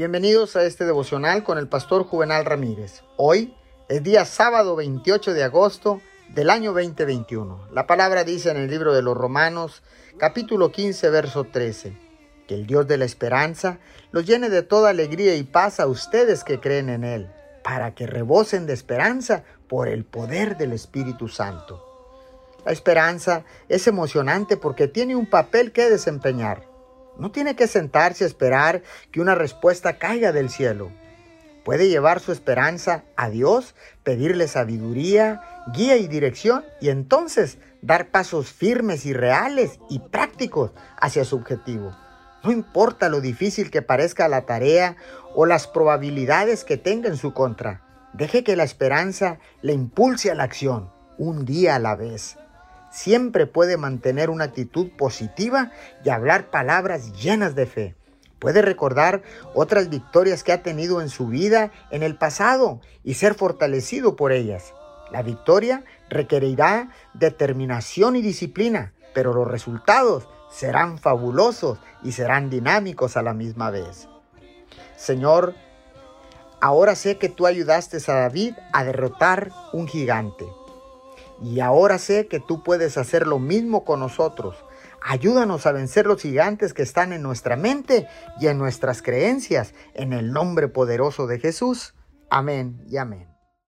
Bienvenidos a este devocional con el pastor Juvenal Ramírez. Hoy es día sábado 28 de agosto del año 2021. La palabra dice en el libro de los Romanos, capítulo 15, verso 13, que el Dios de la esperanza los llene de toda alegría y paz a ustedes que creen en Él, para que rebosen de esperanza por el poder del Espíritu Santo. La esperanza es emocionante porque tiene un papel que desempeñar. No tiene que sentarse a esperar que una respuesta caiga del cielo. Puede llevar su esperanza a Dios, pedirle sabiduría, guía y dirección y entonces dar pasos firmes y reales y prácticos hacia su objetivo. No importa lo difícil que parezca la tarea o las probabilidades que tenga en su contra. Deje que la esperanza le impulse a la acción, un día a la vez siempre puede mantener una actitud positiva y hablar palabras llenas de fe. Puede recordar otras victorias que ha tenido en su vida en el pasado y ser fortalecido por ellas. La victoria requerirá determinación y disciplina, pero los resultados serán fabulosos y serán dinámicos a la misma vez. Señor, ahora sé que tú ayudaste a David a derrotar un gigante. Y ahora sé que tú puedes hacer lo mismo con nosotros. Ayúdanos a vencer los gigantes que están en nuestra mente y en nuestras creencias, en el nombre poderoso de Jesús. Amén y amén.